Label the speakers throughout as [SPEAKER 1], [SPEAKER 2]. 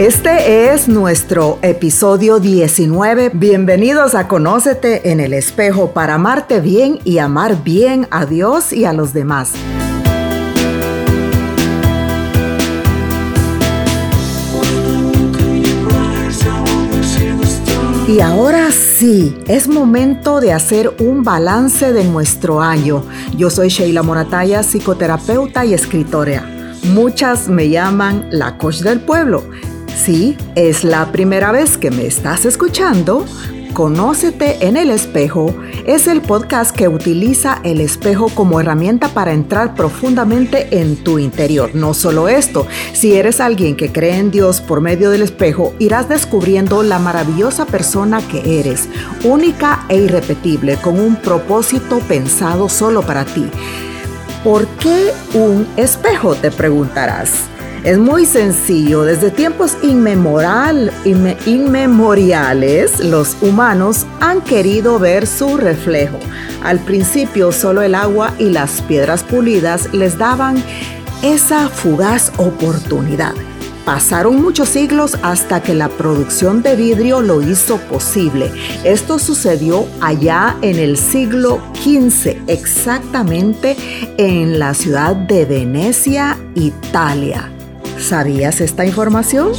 [SPEAKER 1] Este es nuestro episodio 19. Bienvenidos a Conócete en el espejo para amarte bien y amar bien a Dios y a los demás. Y ahora sí, es momento de hacer un balance de nuestro año. Yo soy Sheila Morataya, psicoterapeuta y escritora. Muchas me llaman la coach del pueblo. Si es la primera vez que me estás escuchando, Conócete en el espejo es el podcast que utiliza el espejo como herramienta para entrar profundamente en tu interior. No solo esto, si eres alguien que cree en Dios por medio del espejo, irás descubriendo la maravillosa persona que eres, única e irrepetible, con un propósito pensado solo para ti. ¿Por qué un espejo? Te preguntarás. Es muy sencillo. Desde tiempos inmemoriales, los humanos han querido ver su reflejo. Al principio solo el agua y las piedras pulidas les daban esa fugaz oportunidad. Pasaron muchos siglos hasta que la producción de vidrio lo hizo posible. Esto sucedió allá en el siglo XV, exactamente en la ciudad de Venecia, Italia. ¿Sabías esta información?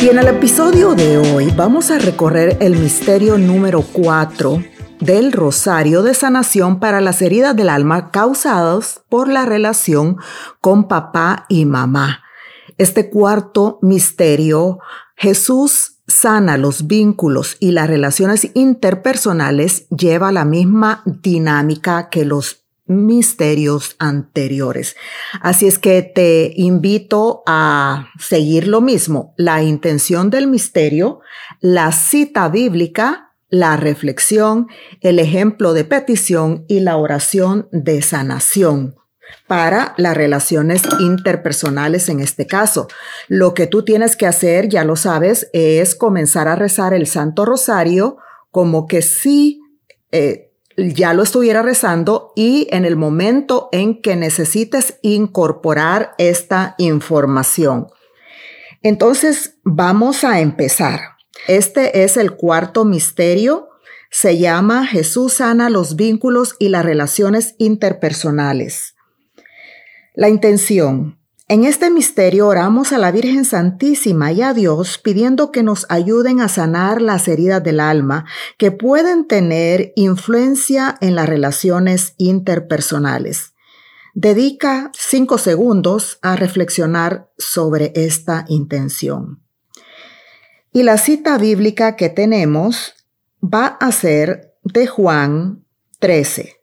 [SPEAKER 1] Y en el episodio de hoy vamos a recorrer el misterio número 4 del rosario de sanación para las heridas del alma causadas por la relación con papá y mamá. Este cuarto misterio Jesús sana los vínculos y las relaciones interpersonales lleva la misma dinámica que los misterios anteriores. Así es que te invito a seguir lo mismo, la intención del misterio, la cita bíblica, la reflexión, el ejemplo de petición y la oración de sanación para las relaciones interpersonales en este caso. Lo que tú tienes que hacer, ya lo sabes, es comenzar a rezar el Santo Rosario como que sí eh, ya lo estuviera rezando y en el momento en que necesites incorporar esta información. Entonces, vamos a empezar. Este es el cuarto misterio. Se llama Jesús sana los vínculos y las relaciones interpersonales. La intención. En este misterio oramos a la Virgen Santísima y a Dios pidiendo que nos ayuden a sanar las heridas del alma que pueden tener influencia en las relaciones interpersonales. Dedica cinco segundos a reflexionar sobre esta intención. Y la cita bíblica que tenemos va a ser de Juan 13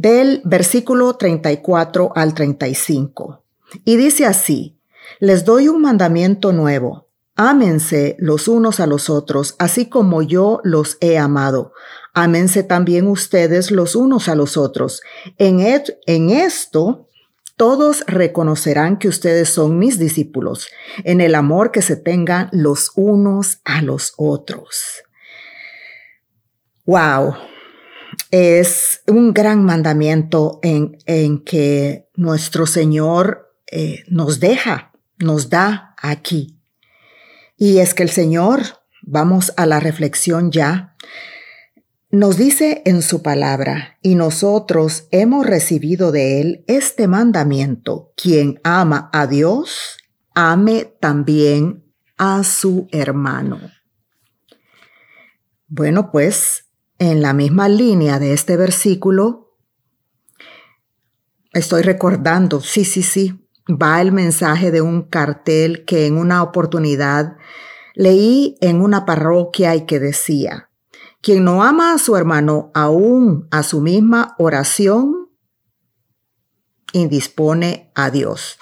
[SPEAKER 1] del versículo 34 al 35. Y dice así, les doy un mandamiento nuevo. Ámense los unos a los otros, así como yo los he amado. Ámense también ustedes los unos a los otros. En, en esto todos reconocerán que ustedes son mis discípulos, en el amor que se tengan los unos a los otros. Wow, es un gran mandamiento en, que nuestro Señor eh, nos deja, nos da aquí. Y es que el Señor, vamos a la reflexión ya, nos dice en su palabra, y nosotros hemos recibido de Él este mandamiento, quien ama a Dios, ame también a su hermano. Bueno, pues en la misma línea de este versículo, estoy recordando, sí, sí, sí, va el mensaje de un cartel que en una oportunidad leí en una parroquia y que decía, quien no ama a su hermano aún a su misma oración, indispone a Dios.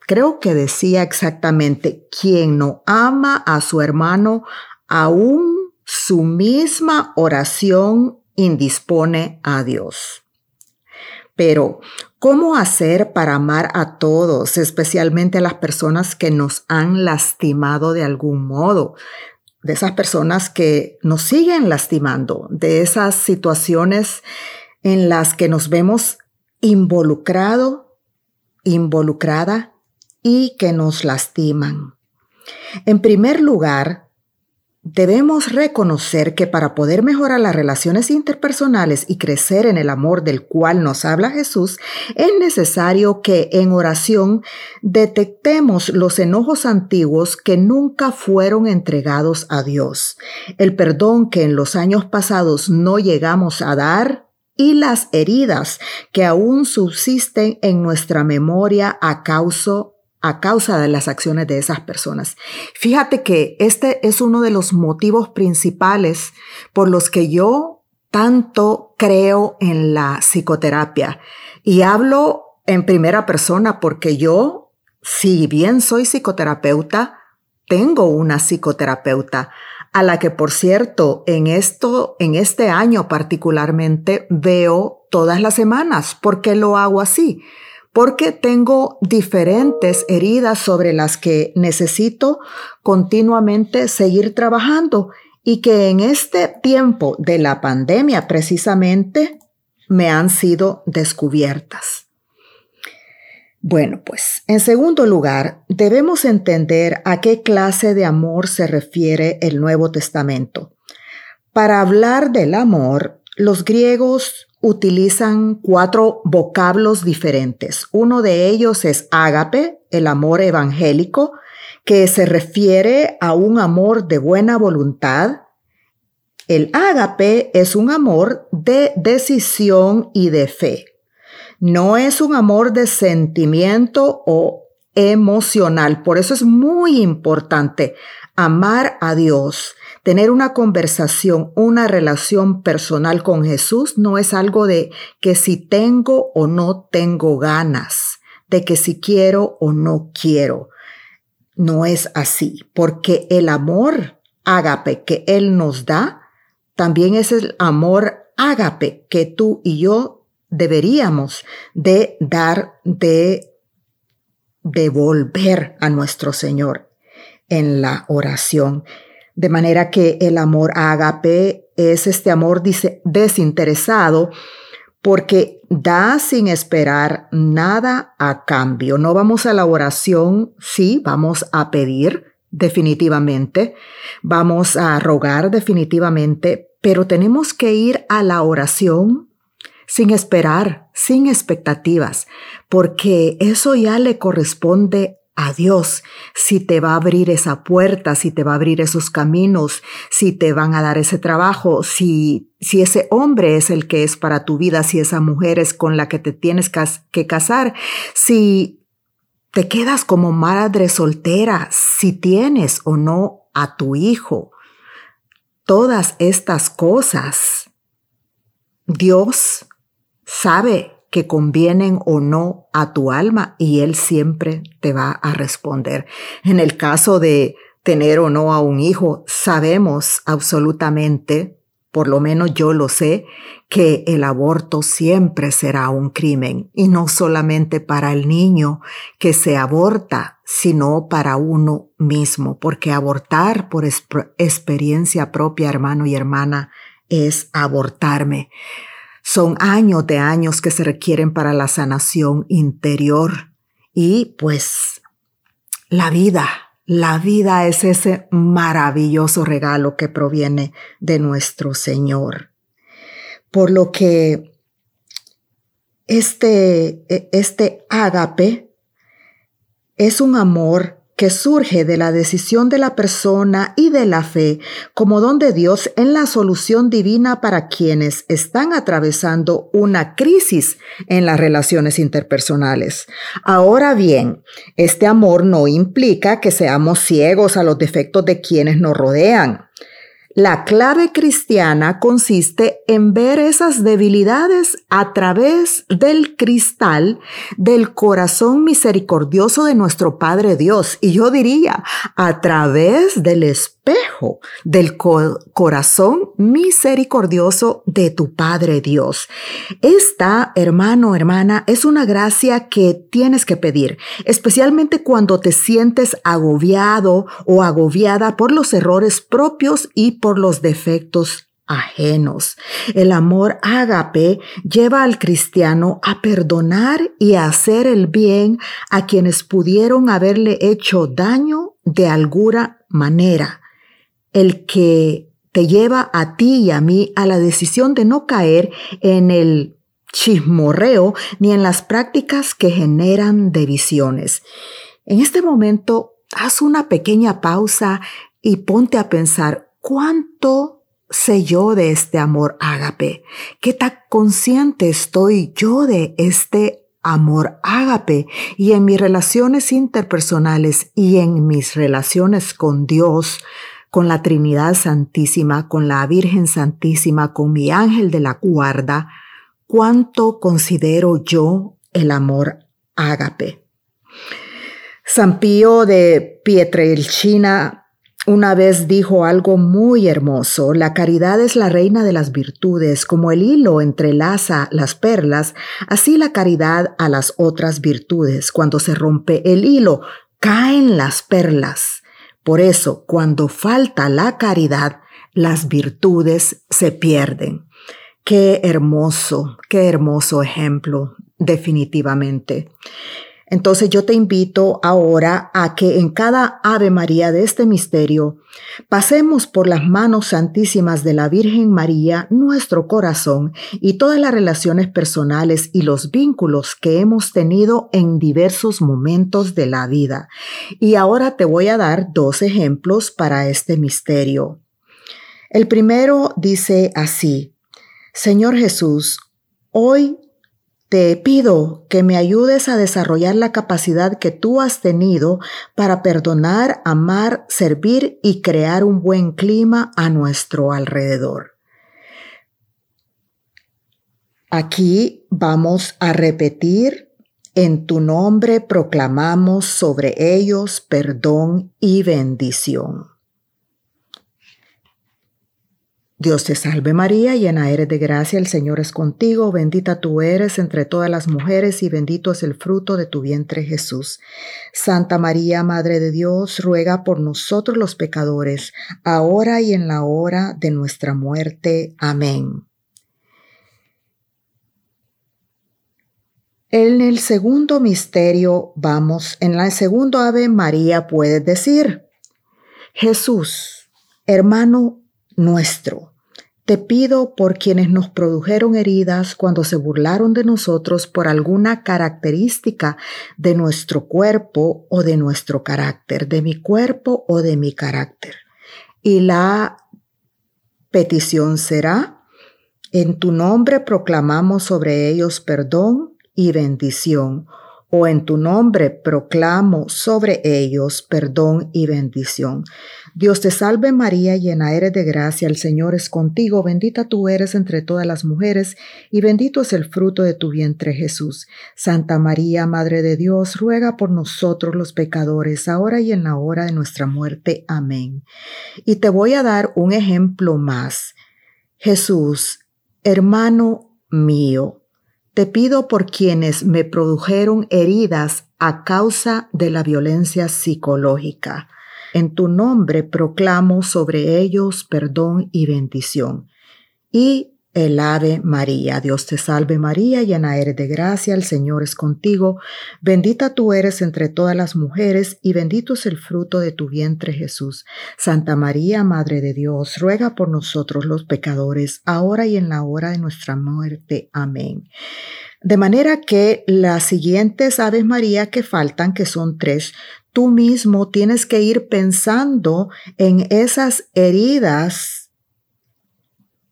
[SPEAKER 1] Creo que decía exactamente, quien no ama a su hermano aún su misma oración indispone a Dios. Pero, ¿cómo hacer para amar a todos, especialmente a las personas que nos han lastimado de algún modo? de esas personas que nos siguen lastimando, de esas situaciones en las que nos vemos involucrado, involucrada y que nos lastiman. En primer lugar, Debemos reconocer que para poder mejorar las relaciones interpersonales y crecer en el amor del cual nos habla Jesús, es necesario que en oración detectemos los enojos antiguos que nunca fueron entregados a Dios, el perdón que en los años pasados no llegamos a dar y las heridas que aún subsisten en nuestra memoria a causa a causa de las acciones de esas personas. Fíjate que este es uno de los motivos principales por los que yo tanto creo en la psicoterapia. Y hablo en primera persona porque yo, si bien soy psicoterapeuta, tengo una psicoterapeuta a la que, por cierto, en esto, en este año particularmente veo todas las semanas. ¿Por qué lo hago así? Porque tengo diferentes heridas sobre las que necesito continuamente seguir trabajando y que en este tiempo de la pandemia precisamente me han sido descubiertas. Bueno, pues en segundo lugar, debemos entender a qué clase de amor se refiere el Nuevo Testamento. Para hablar del amor, los griegos utilizan cuatro vocablos diferentes. Uno de ellos es ágape, el amor evangélico, que se refiere a un amor de buena voluntad. El ágape es un amor de decisión y de fe. No es un amor de sentimiento o emocional. Por eso es muy importante amar a Dios Tener una conversación, una relación personal con Jesús no es algo de que si tengo o no tengo ganas, de que si quiero o no quiero. No es así, porque el amor ágape que Él nos da, también es el amor ágape que tú y yo deberíamos de dar, de devolver a nuestro Señor en la oración. De manera que el amor agape es este amor desinteresado porque da sin esperar nada a cambio. No vamos a la oración, sí, vamos a pedir definitivamente, vamos a rogar definitivamente, pero tenemos que ir a la oración sin esperar, sin expectativas, porque eso ya le corresponde a Dios, si te va a abrir esa puerta, si te va a abrir esos caminos, si te van a dar ese trabajo, si, si ese hombre es el que es para tu vida, si esa mujer es con la que te tienes que casar, si te quedas como madre soltera, si tienes o no a tu hijo. Todas estas cosas, Dios sabe que convienen o no a tu alma y Él siempre te va a responder. En el caso de tener o no a un hijo, sabemos absolutamente, por lo menos yo lo sé, que el aborto siempre será un crimen y no solamente para el niño que se aborta, sino para uno mismo, porque abortar por experiencia propia, hermano y hermana, es abortarme. Son años de años que se requieren para la sanación interior y pues la vida, la vida es ese maravilloso regalo que proviene de nuestro Señor. Por lo que este, e, este ágape es un amor que surge de la decisión de la persona y de la fe como don de Dios en la solución divina para quienes están atravesando una crisis en las relaciones interpersonales. Ahora bien, este amor no implica que seamos ciegos a los defectos de quienes nos rodean. La clave cristiana consiste en ver esas debilidades a través del cristal del corazón misericordioso de nuestro Padre Dios. Y yo diría, a través del espejo del corazón misericordioso de tu Padre Dios. Esta, hermano, hermana, es una gracia que tienes que pedir, especialmente cuando te sientes agobiado o agobiada por los errores propios y por los defectos ajenos. El amor ágape lleva al cristiano a perdonar y a hacer el bien a quienes pudieron haberle hecho daño de alguna manera. El que te lleva a ti y a mí a la decisión de no caer en el chismorreo ni en las prácticas que generan divisiones. En este momento, haz una pequeña pausa y ponte a pensar ¿Cuánto sé yo de este amor ágape? ¿Qué tan consciente estoy yo de este amor ágape? Y en mis relaciones interpersonales y en mis relaciones con Dios, con la Trinidad Santísima, con la Virgen Santísima, con mi ángel de la guarda, ¿cuánto considero yo el amor ágape? San Pío de Pietrelcina una vez dijo algo muy hermoso, la caridad es la reina de las virtudes, como el hilo entrelaza las perlas, así la caridad a las otras virtudes. Cuando se rompe el hilo, caen las perlas. Por eso, cuando falta la caridad, las virtudes se pierden. Qué hermoso, qué hermoso ejemplo, definitivamente. Entonces yo te invito ahora a que en cada Ave María de este misterio pasemos por las manos santísimas de la Virgen María nuestro corazón y todas las relaciones personales y los vínculos que hemos tenido en diversos momentos de la vida. Y ahora te voy a dar dos ejemplos para este misterio. El primero dice así, Señor Jesús, hoy te pido que me ayudes a desarrollar la capacidad que tú has tenido para perdonar, amar, servir y crear un buen clima a nuestro alrededor. Aquí vamos a repetir, en tu nombre proclamamos sobre ellos perdón y bendición. Dios te salve María, llena eres de gracia, el Señor es contigo, bendita tú eres entre todas las mujeres y bendito es el fruto de tu vientre Jesús. Santa María, Madre de Dios, ruega por nosotros los pecadores, ahora y en la hora de nuestra muerte. Amén. En el segundo misterio, vamos, en la segundo Ave María puedes decir, Jesús, hermano nuestro te pido por quienes nos produjeron heridas cuando se burlaron de nosotros por alguna característica de nuestro cuerpo o de nuestro carácter, de mi cuerpo o de mi carácter. Y la petición será, en tu nombre proclamamos sobre ellos perdón y bendición o en tu nombre proclamo sobre ellos perdón y bendición. Dios te salve María, llena eres de gracia, el Señor es contigo, bendita tú eres entre todas las mujeres, y bendito es el fruto de tu vientre Jesús. Santa María, Madre de Dios, ruega por nosotros los pecadores, ahora y en la hora de nuestra muerte. Amén. Y te voy a dar un ejemplo más. Jesús, hermano mío, te pido por quienes me produjeron heridas a causa de la violencia psicológica. En tu nombre proclamo sobre ellos perdón y bendición. Y el Ave María. Dios te salve María, llena eres de gracia, el Señor es contigo, bendita tú eres entre todas las mujeres y bendito es el fruto de tu vientre Jesús. Santa María, Madre de Dios, ruega por nosotros los pecadores, ahora y en la hora de nuestra muerte. Amén. De manera que las siguientes Aves María que faltan, que son tres, tú mismo tienes que ir pensando en esas heridas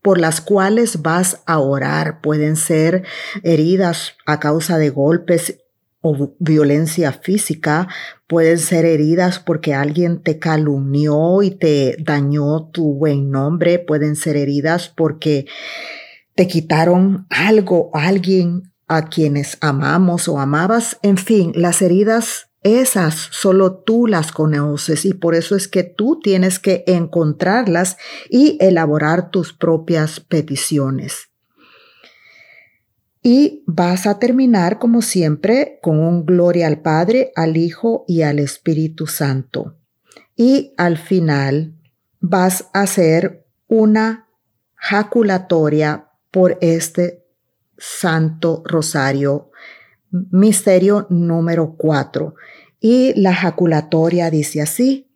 [SPEAKER 1] por las cuales vas a orar. Pueden ser heridas a causa de golpes o violencia física, pueden ser heridas porque alguien te calumnió y te dañó tu buen nombre, pueden ser heridas porque te quitaron algo, alguien a quienes amamos o amabas. En fin, las heridas esas solo tú las conoces y por eso es que tú tienes que encontrarlas y elaborar tus propias peticiones. Y vas a terminar, como siempre, con un gloria al Padre, al Hijo y al Espíritu Santo. Y al final vas a hacer una jaculatoria por este Santo Rosario, misterio número 4. Y la jaculatoria dice así,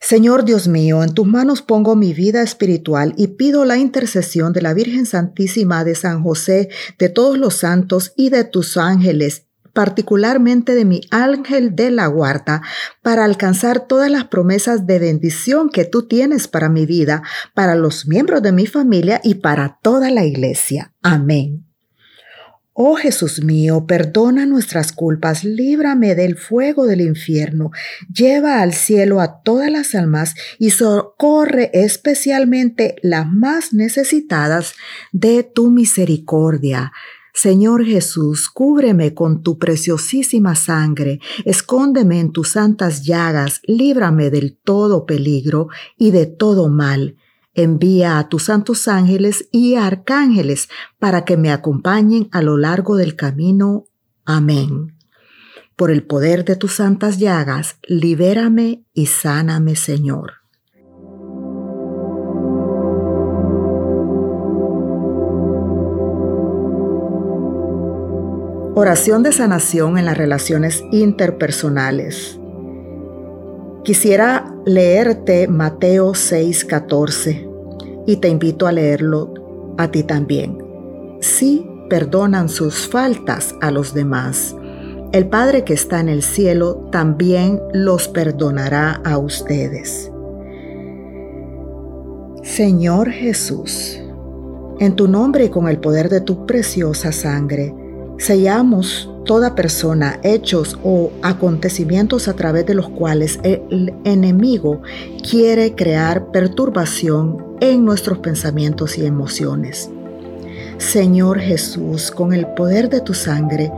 [SPEAKER 1] Señor Dios mío, en tus manos pongo mi vida espiritual y pido la intercesión de la Virgen Santísima de San José, de todos los santos y de tus ángeles, particularmente de mi ángel de la guarda, para alcanzar todas las promesas de bendición que tú tienes para mi vida, para los miembros de mi familia y para toda la iglesia. Amén. Oh Jesús mío, perdona nuestras culpas, líbrame del fuego del infierno, lleva al cielo a todas las almas y socorre especialmente las más necesitadas de tu misericordia. Señor Jesús, cúbreme con tu preciosísima sangre, escóndeme en tus santas llagas, líbrame del todo peligro y de todo mal Envía a tus santos ángeles y arcángeles para que me acompañen a lo largo del camino. Amén. Por el poder de tus santas llagas, libérame y sáname, Señor. Oración de sanación en las relaciones interpersonales. Quisiera leerte Mateo 6:14 y te invito a leerlo a ti también. Si perdonan sus faltas a los demás, el Padre que está en el cielo también los perdonará a ustedes. Señor Jesús, en tu nombre y con el poder de tu preciosa sangre, sellamos toda persona, hechos o acontecimientos a través de los cuales el enemigo quiere crear perturbación en nuestros pensamientos y emociones. Señor Jesús, con el poder de tu sangre,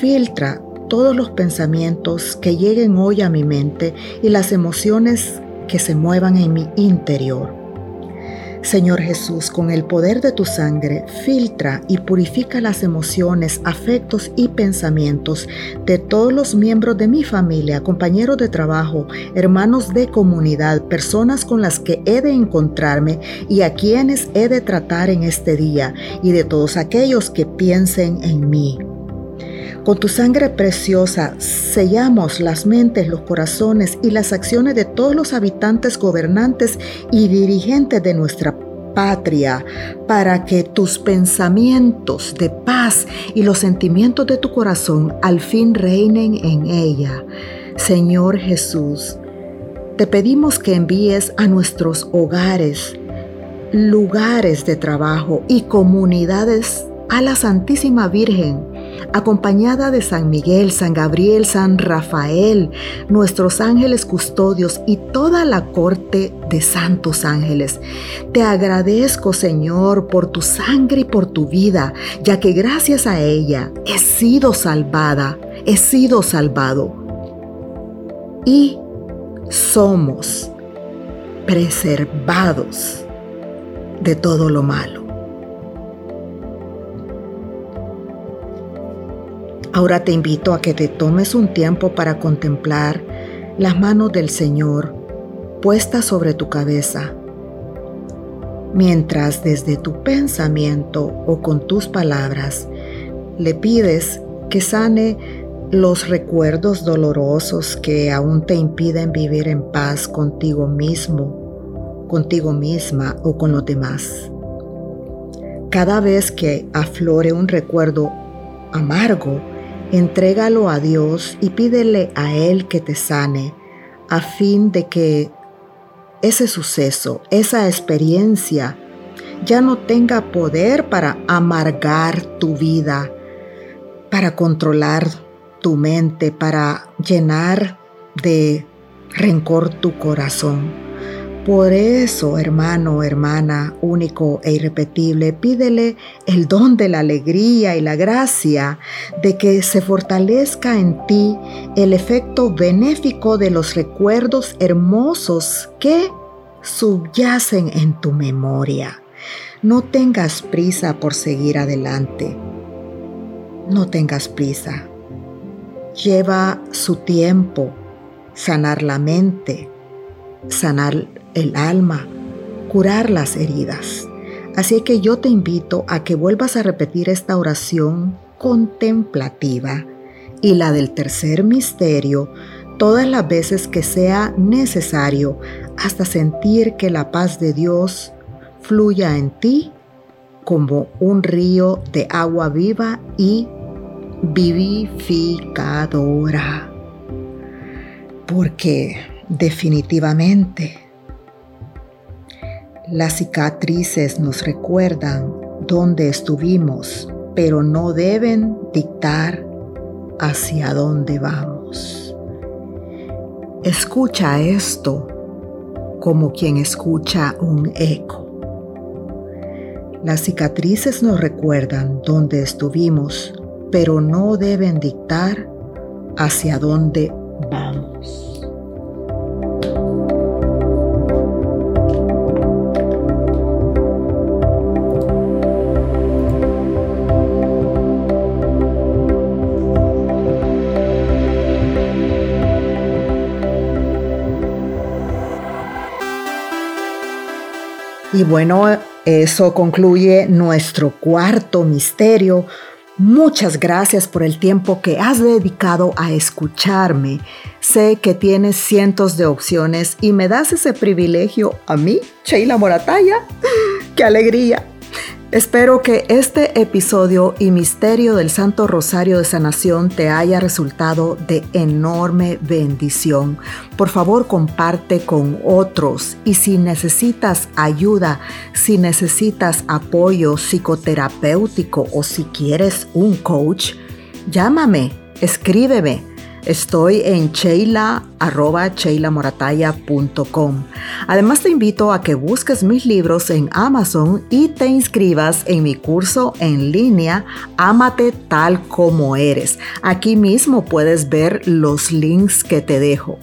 [SPEAKER 1] filtra todos los pensamientos que lleguen hoy a mi mente y las emociones que se muevan en mi interior. Señor Jesús, con el poder de tu sangre, filtra y purifica las emociones, afectos y pensamientos de todos los miembros de mi familia, compañeros de trabajo, hermanos de comunidad, personas con las que he de encontrarme y a quienes he de tratar en este día, y de todos aquellos que piensen en mí. Con tu sangre preciosa sellamos las mentes, los corazones y las acciones de todos los habitantes, gobernantes y dirigentes de nuestra patria, para que tus pensamientos de paz y los sentimientos de tu corazón al fin reinen en ella. Señor Jesús, te pedimos que envíes a nuestros hogares, lugares de trabajo y comunidades a la Santísima Virgen acompañada de San Miguel, San Gabriel, San Rafael, nuestros ángeles custodios y toda la corte de santos ángeles. Te agradezco, Señor, por tu sangre y por tu vida, ya que gracias a ella he sido salvada, he sido salvado. Y somos preservados de todo lo malo. Ahora te invito a que te tomes un tiempo para contemplar las manos del Señor puestas sobre tu cabeza, mientras desde tu pensamiento o con tus palabras le pides que sane los recuerdos dolorosos que aún te impiden vivir en paz contigo mismo, contigo misma o con los demás. Cada vez que aflore un recuerdo amargo, Entrégalo a Dios y pídele a Él que te sane a fin de que ese suceso, esa experiencia, ya no tenga poder para amargar tu vida, para controlar tu mente, para llenar de rencor tu corazón. Por eso, hermano, hermana, único e irrepetible, pídele el don de la alegría y la gracia de que se fortalezca en ti el efecto benéfico de los recuerdos hermosos que subyacen en tu memoria. No tengas prisa por seguir adelante. No tengas prisa. Lleva su tiempo sanar la mente, sanar el alma, curar las heridas. Así que yo te invito a que vuelvas a repetir esta oración contemplativa y la del tercer misterio todas las veces que sea necesario hasta sentir que la paz de Dios fluya en ti como un río de agua viva y vivificadora. Porque definitivamente las cicatrices nos recuerdan dónde estuvimos, pero no deben dictar hacia dónde vamos. Escucha esto como quien escucha un eco. Las cicatrices nos recuerdan dónde estuvimos, pero no deben dictar hacia dónde Y bueno, eso concluye nuestro cuarto misterio. Muchas gracias por el tiempo que has dedicado a escucharme. Sé que tienes cientos de opciones y me das ese privilegio a mí, Sheila Morataya. ¡Qué alegría! Espero que este episodio y misterio del Santo Rosario de Sanación te haya resultado de enorme bendición. Por favor, comparte con otros y si necesitas ayuda, si necesitas apoyo psicoterapéutico o si quieres un coach, llámame, escríbeme Estoy en cheila, Además te invito a que busques mis libros en Amazon y te inscribas en mi curso en línea Ámate tal como eres. Aquí mismo puedes ver los links que te dejo.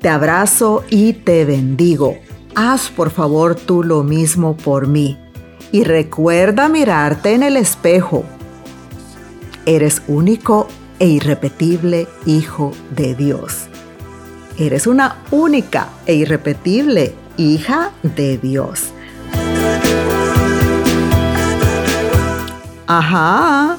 [SPEAKER 1] Te abrazo y te bendigo. Haz por favor tú lo mismo por mí. Y recuerda mirarte en el espejo. Eres único e irrepetible Hijo de Dios. Eres una única e irrepetible hija de Dios. Ajá.